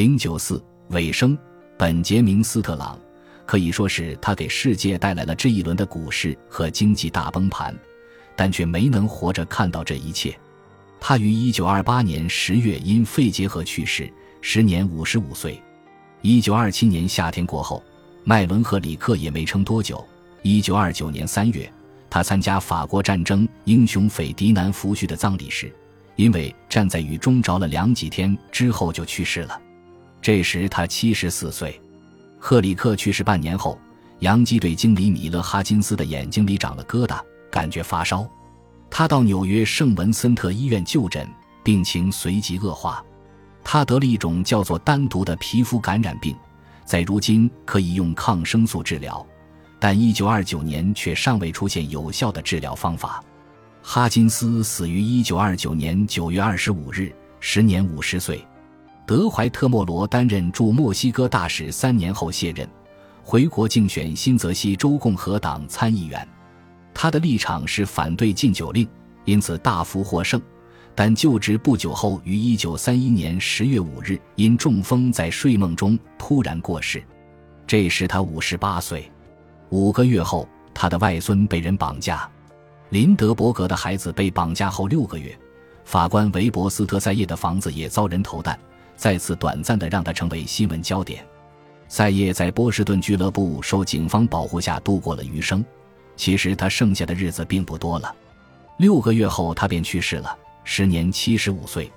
零九四尾声，本杰明·斯特朗可以说是他给世界带来了这一轮的股市和经济大崩盘，但却没能活着看到这一切。他于一九二八年十月因肺结核去世，时年五十五岁。一九二七年夏天过后，麦伦和里克也没撑多久。一九二九年三月，他参加法国战争英雄斐迪南福煦的葬礼时，因为站在雨中着了凉，几天之后就去世了。这时他七十四岁。赫里克去世半年后，洋基队经理米勒哈金斯的眼睛里长了疙瘩，感觉发烧。他到纽约圣文森特医院就诊，病情随即恶化。他得了一种叫做单独的皮肤感染病，在如今可以用抗生素治疗，但1929年却尚未出现有效的治疗方法。哈金斯死于1929年9月25日，时年50岁。德怀特·莫罗担任驻墨西哥大使三年后卸任，回国竞选新泽西州共和党参议员。他的立场是反对禁酒令，因此大幅获胜。但就职不久后，于1931年10月5日因中风在睡梦中突然过世，这时他58岁。五个月后，他的外孙被人绑架。林德伯格的孩子被绑架后六个月，法官韦伯斯特塞叶的房子也遭人投弹，再次短暂的让他成为新闻焦点。塞叶在波士顿俱乐部受警方保护下度过了余生。其实他剩下的日子并不多了。六个月后，他便去世了，时年七十五岁。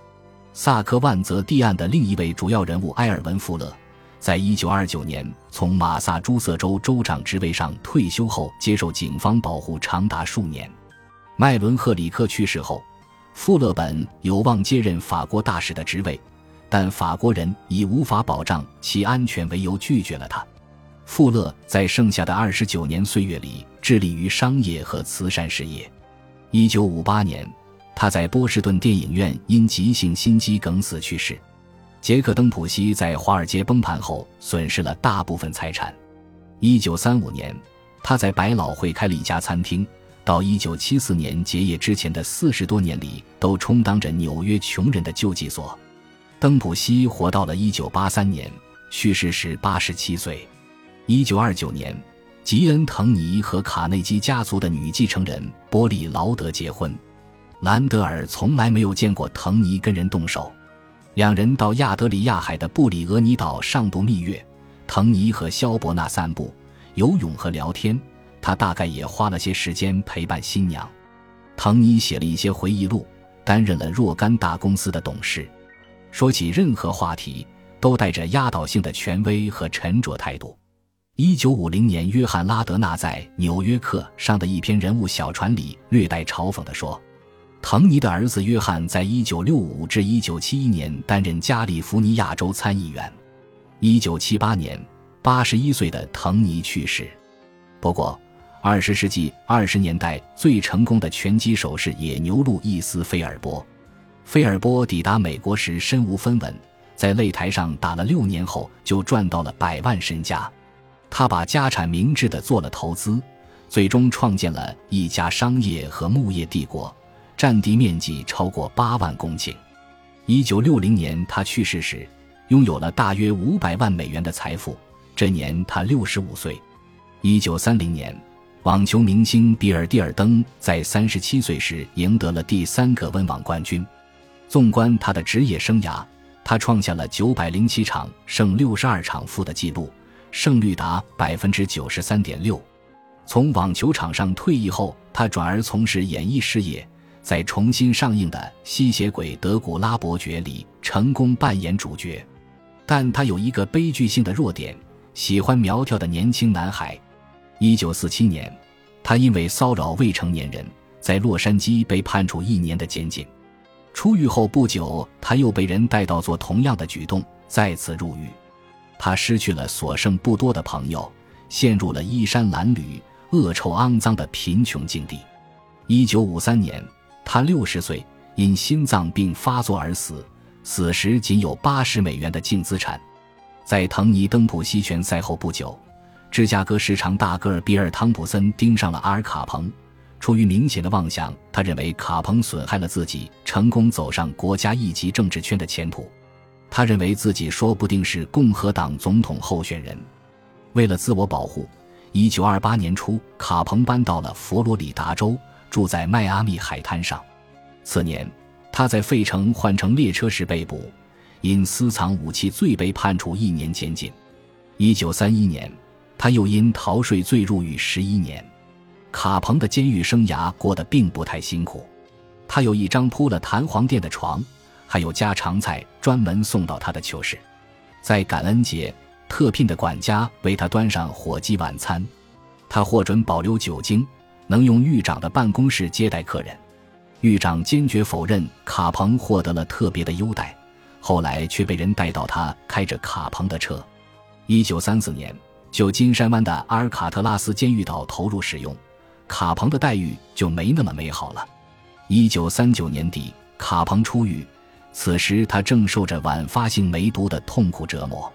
萨科万泽蒂案的另一位主要人物埃尔文·富勒，在一九二九年从马萨诸塞州州长职位上退休后，接受警方保护长达数年。麦伦·赫里克去世后，富勒本有望接任法国大使的职位，但法国人以无法保障其安全为由拒绝了他。富勒在剩下的二十九年岁月里致力于商业和慈善事业。一九五八年，他在波士顿电影院因急性心肌梗死去世。杰克·登普西在华尔街崩盘后损失了大部分财产。一九三五年，他在百老汇开了一家餐厅。到一九七四年结业之前的四十多年里，都充当着纽约穷人的救济所。登普西活到了一九八三年，去世时八十七岁。一九二九年，吉恩·滕尼和卡内基家族的女继承人波利劳德结婚。兰德尔从来没有见过滕尼跟人动手。两人到亚德里亚海的布里俄尼岛上度蜜月，滕尼和肖伯纳散步、游泳和聊天。他大概也花了些时间陪伴新娘。滕尼写了一些回忆录，担任了若干大公司的董事。说起任何话题，都带着压倒性的权威和沉着态度。一九五零年，约翰·拉德纳在《纽约客》上的一篇人物小传里略带嘲讽地说：“滕尼的儿子约翰在一九六五至一九七一年担任加利福尼亚州参议员。一九七八年，八十一岁的滕尼去世。不过，二十世纪二十年代最成功的拳击手是野牛路易斯·菲尔伯。菲尔波抵达美国时身无分文，在擂台上打了六年后就赚到了百万身家。”他把家产明智的做了投资，最终创建了一家商业和牧业帝国，占地面积超过八万公顷。一九六零年他去世时，拥有了大约五百万美元的财富，这年他六十五岁。一九三零年，网球明星比尔·蒂尔登在三十七岁时赢得了第三个温网冠军。纵观他的职业生涯，他创下了九百零七场胜六十二场负的记录。胜率达百分之九十三点六。从网球场上退役后，他转而从事演艺事业，在重新上映的《吸血鬼德古拉伯爵》里成功扮演主角。但他有一个悲剧性的弱点：喜欢苗条的年轻男孩。一九四七年，他因为骚扰未成年人，在洛杉矶被判处一年的监禁。出狱后不久，他又被人带到做同样的举动，再次入狱。他失去了所剩不多的朋友，陷入了衣衫褴褛、恶臭肮脏的贫穷境地。一九五三年，他六十岁，因心脏病发作而死，死时仅有八十美元的净资产。在滕尼·登普西拳赛后不久，芝加哥市长大个儿比尔·汤普森盯上了阿尔·卡彭。出于明显的妄想，他认为卡彭损害了自己成功走上国家一级政治圈的前途。他认为自己说不定是共和党总统候选人。为了自我保护，一九二八年初，卡彭搬到了佛罗里达州，住在迈阿密海滩上。次年，他在费城换乘列车时被捕，因私藏武器罪被判处一年监禁。一九三一年，他又因逃税罪入狱十一年。卡彭的监狱生涯过得并不太辛苦，他有一张铺了弹簧垫的床。还有家常菜专门送到他的囚室，在感恩节，特聘的管家为他端上火鸡晚餐。他获准保留酒精，能用狱长的办公室接待客人。狱长坚决否认卡彭获得了特别的优待，后来却被人带到他开着卡彭的车。一九三四年，旧金山湾的阿尔卡特拉斯监狱岛投入使用，卡彭的待遇就没那么美好了。一九三九年底，卡彭出狱。此时，他正受着晚发性梅毒的痛苦折磨。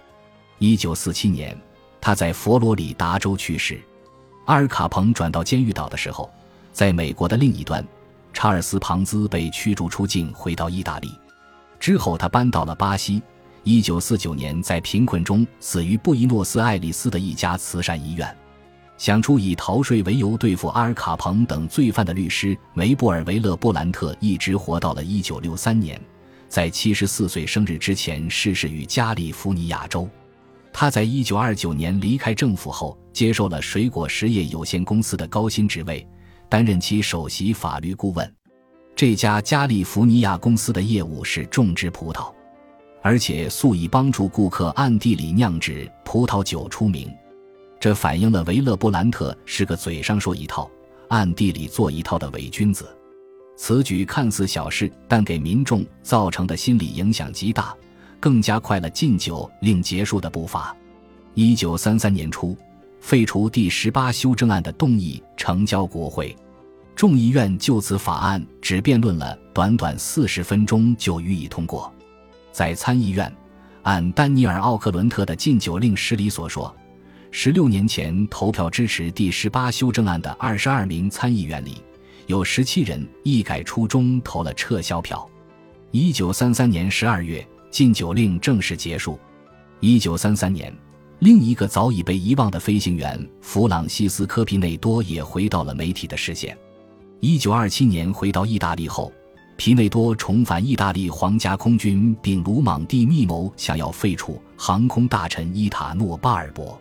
一九四七年，他在佛罗里达州去世。阿尔卡彭转到监狱岛的时候，在美国的另一端，查尔斯·庞兹被驱逐出境，回到意大利。之后，他搬到了巴西。一九四九年，在贫困中死于布宜诺斯艾利斯的一家慈善医院。想出以逃税为由对付阿尔卡彭等罪犯的律师梅布尔维勒布兰特一直活到了一九六三年。在七十四岁生日之前逝世于加利福尼亚州。他在一九二九年离开政府后，接受了水果实业有限公司的高薪职位，担任其首席法律顾问。这家加利福尼亚公司的业务是种植葡萄，而且素以帮助顾客暗地里酿制葡萄酒出名。这反映了维勒布兰特是个嘴上说一套，暗地里做一套的伪君子。此举看似小事，但给民众造成的心理影响极大，更加快了禁酒令结束的步伐。一九三三年初，废除第十八修正案的动议呈交国会，众议院就此法案只辩论了短短四十分钟就予以通过。在参议院，按丹尼尔·奥克伦特的禁酒令实里所说，十六年前投票支持第十八修正案的二十二名参议员里。有十七人一改初衷投了撤销票。一九三三年十二月，禁酒令正式结束。一九三三年，另一个早已被遗忘的飞行员弗朗西斯科皮内多也回到了媒体的视线。一九二七年回到意大利后，皮内多重返意大利皇家空军，并鲁莽地密谋想要废除航空大臣伊塔诺巴尔博。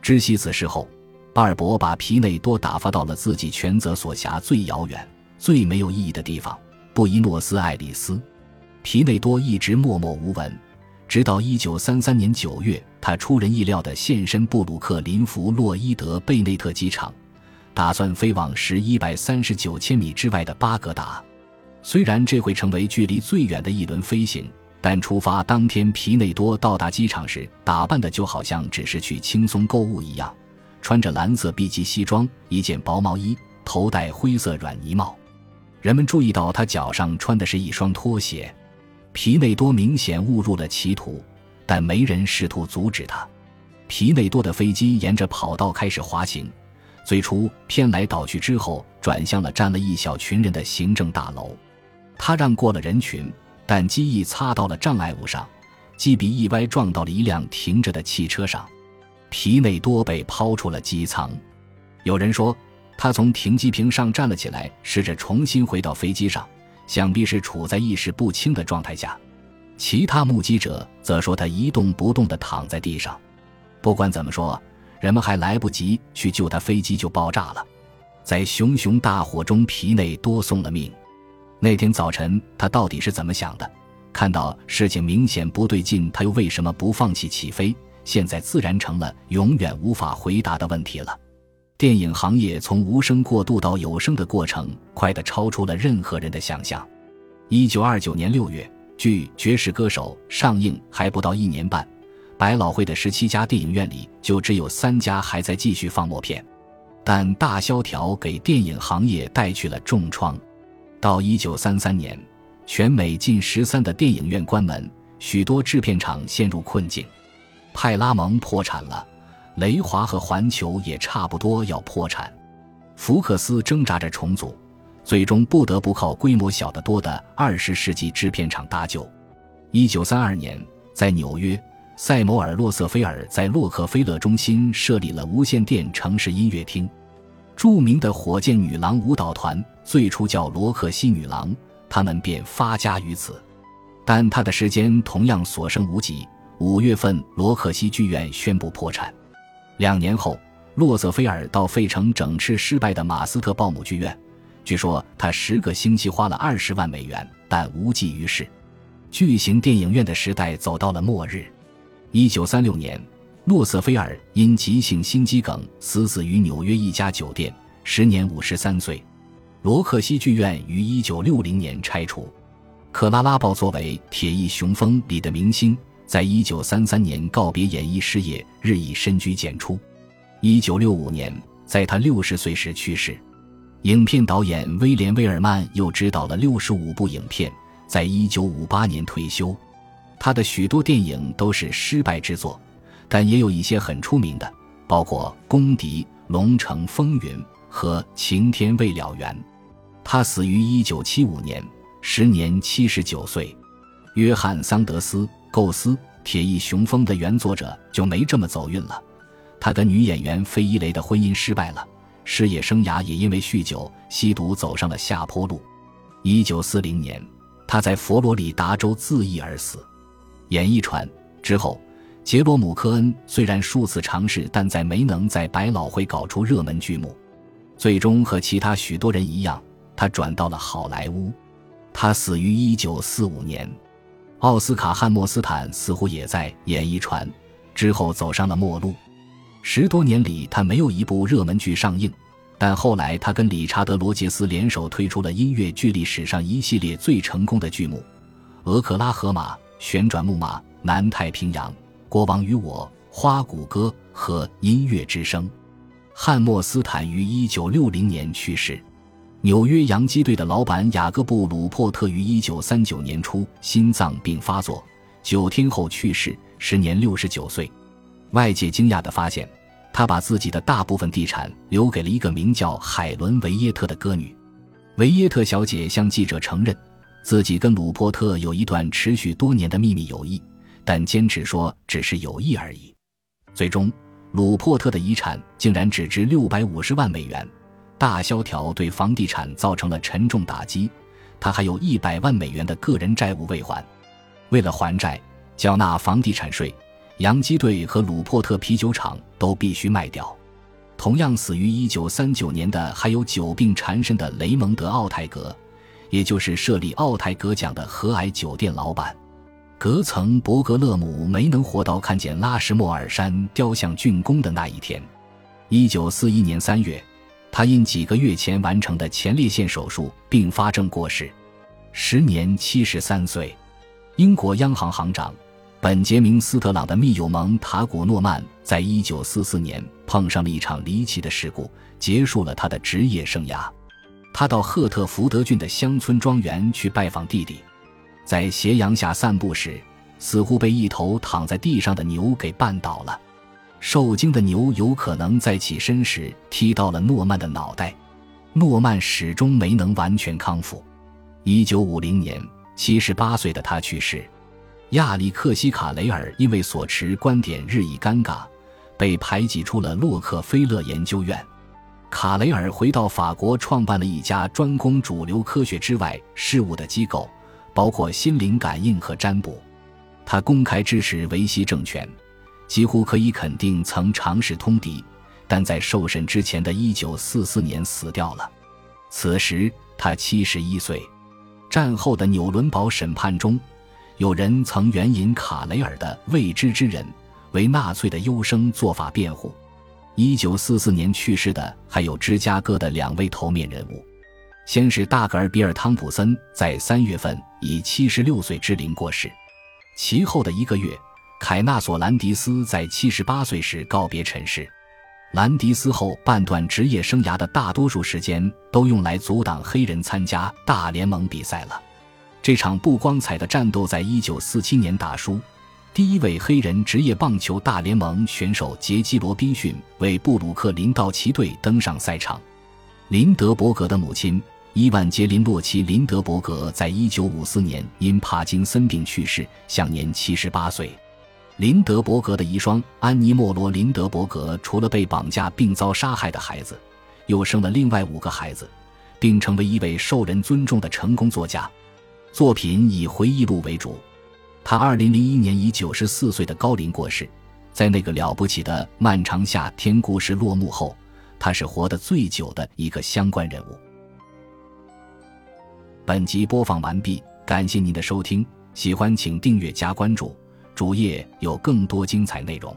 知悉此事后。巴尔博把皮内多打发到了自己权责所辖最遥远、最没有意义的地方——布宜诺斯艾利斯。皮内多一直默默无闻，直到1933年9月，他出人意料地现身布鲁克林弗洛伊德贝内特机场，打算飞往时139千米之外的巴格达。虽然这会成为距离最远的一轮飞行，但出发当天，皮内多到达机场时，打扮的就好像只是去轻松购物一样。穿着蓝色 B 级西装，一件薄毛衣，头戴灰色软呢帽。人们注意到他脚上穿的是一双拖鞋。皮内多明显误入了歧途，但没人试图阻止他。皮内多的飞机沿着跑道开始滑行，最初偏来倒去，之后转向了站了一小群人的行政大楼。他让过了人群，但机翼擦到了障碍物上，机鼻一歪，撞到了一辆停着的汽车上。皮内多被抛出了机舱，有人说他从停机坪上站了起来，试着重新回到飞机上，想必是处在意识不清的状态下。其他目击者则说他一动不动地躺在地上。不管怎么说，人们还来不及去救他，飞机就爆炸了。在熊熊大火中，皮内多送了命。那天早晨，他到底是怎么想的？看到事情明显不对劲，他又为什么不放弃起飞？现在自然成了永远无法回答的问题了。电影行业从无声过渡到有声的过程，快得超出了任何人的想象。一九二九年六月，据《爵士歌手》上映还不到一年半，百老汇的十七家电影院里就只有三家还在继续放默片。但大萧条给电影行业带去了重创。到一九三三年，全美近十三的电影院关门，许多制片厂陷入困境。派拉蒙破产了，雷华和环球也差不多要破产，福克斯挣扎着重组，最终不得不靠规模小得多的二十世纪制片厂搭救。一九三二年，在纽约，塞摩尔·洛瑟菲尔在洛克菲勒中心设立了无线电城市音乐厅。著名的火箭女郎舞蹈团最初叫罗克西女郎，他们便发家于此。但他的时间同样所剩无几。五月份，罗克西剧院宣布破产。两年后，洛瑟菲尔到费城整治失败的马斯特鲍姆剧院。据说他十个星期花了二十万美元，但无济于事。巨型电影院的时代走到了末日。一九三六年，洛瑟菲尔因急性心肌梗死死于纽约一家酒店，时年五十三岁。罗克西剧院于一九六零年拆除。克拉拉鲍作为《铁翼雄风》里的明星，在一九三三年告别演艺事业，日益深居简出。一九六五年，在他六十岁时去世。影片导演威廉·威尔曼又执导了六十五部影片，在一九五八年退休。他的许多电影都是失败之作，但也有一些很出名的，包括《公敌》《龙城风云》和《晴天未了缘》。他死于一九七五年，时年七十九岁。约翰·桑德斯构思《铁翼雄风》的原作者就没这么走运了，他跟女演员菲伊雷的婚姻失败了。事业生涯也因为酗酒、吸毒走上了下坡路。一九四零年，他在佛罗里达州自缢而死。演艺传之后，杰罗姆·科恩虽然数次尝试，但在没能在百老汇搞出热门剧目。最终和其他许多人一样，他转到了好莱坞。他死于一九四五年。奥斯卡·汉默斯坦似乎也在演艺传之后走上了末路。十多年里，他没有一部热门剧上映，但后来他跟理查德·罗杰斯联手推出了音乐剧历史上一系列最成功的剧目：《俄克拉荷马》《旋转木马》《南太平洋》《国王与我》《花鼓歌》和《音乐之声》。汉默斯坦于一九六零年去世。纽约洋基队的老板雅各布·鲁珀特于一九三九年初心脏病发作，九天后去世，时年六十九岁。外界惊讶地发现，他把自己的大部分地产留给了一个名叫海伦·维耶特的歌女。维耶特小姐向记者承认，自己跟鲁珀特有一段持续多年的秘密友谊，但坚持说只是友谊而已。最终，鲁珀特的遗产竟然只值六百五十万美元，大萧条对房地产造成了沉重打击。他还有一百万美元的个人债务未还，为了还债，缴纳房地产税。洋基队和鲁珀特啤酒厂都必须卖掉。同样死于1939年的还有久病缠身的雷蒙德·奥泰格，也就是设立奥泰格奖的和蔼酒店老板。格曾·伯格勒姆没能活到看见拉什莫尔山雕像竣工的那一天。1941年3月，他因几个月前完成的前列腺手术并发症过世，时年73岁。英国央行行长。本杰明·斯特朗的密友蒙塔古·诺曼在一九四四年碰上了一场离奇的事故，结束了他的职业生涯。他到赫特福德郡的乡村庄园去拜访弟弟，在斜阳下散步时，似乎被一头躺在地上的牛给绊倒了。受惊的牛有可能在起身时踢到了诺曼的脑袋，诺曼始终没能完全康复。一九五零年，七十八岁的他去世。亚历克西·卡雷尔因为所持观点日益尴尬，被排挤出了洛克菲勒研究院。卡雷尔回到法国，创办了一家专攻主流科学之外事物的机构，包括心灵感应和占卜。他公开支持维希政权，几乎可以肯定曾尝试通敌，但在受审之前的一九四四年死掉了。此时他七十一岁。战后的纽伦堡审判中。有人曾援引卡雷尔的《未知之人》为纳粹的优生做法辩护。一九四四年去世的还有芝加哥的两位头面人物，先是大格尔比尔·汤普森在三月份以七十六岁之龄过世，其后的一个月，凯纳索·兰迪斯在七十八岁时告别尘世。兰迪斯后半段职业生涯的大多数时间都用来阻挡黑人参加大联盟比赛了。这场不光彩的战斗在1947年打输。第一位黑人职业棒球大联盟选手杰基·罗宾逊为布鲁克林道奇队登上赛场。林德伯格的母亲伊万杰林洛奇林德伯格在一九五四年因帕金森病去世，享年七十八岁。林德伯格的遗孀安妮莫罗林德伯格除了被绑架并遭杀害的孩子，又生了另外五个孩子，并成为一位受人尊重的成功作家。作品以回忆录为主。他二零零一年以九十四岁的高龄过世。在那个了不起的漫长夏天故事落幕后，他是活得最久的一个相关人物。本集播放完毕，感谢您的收听，喜欢请订阅加关注，主页有更多精彩内容。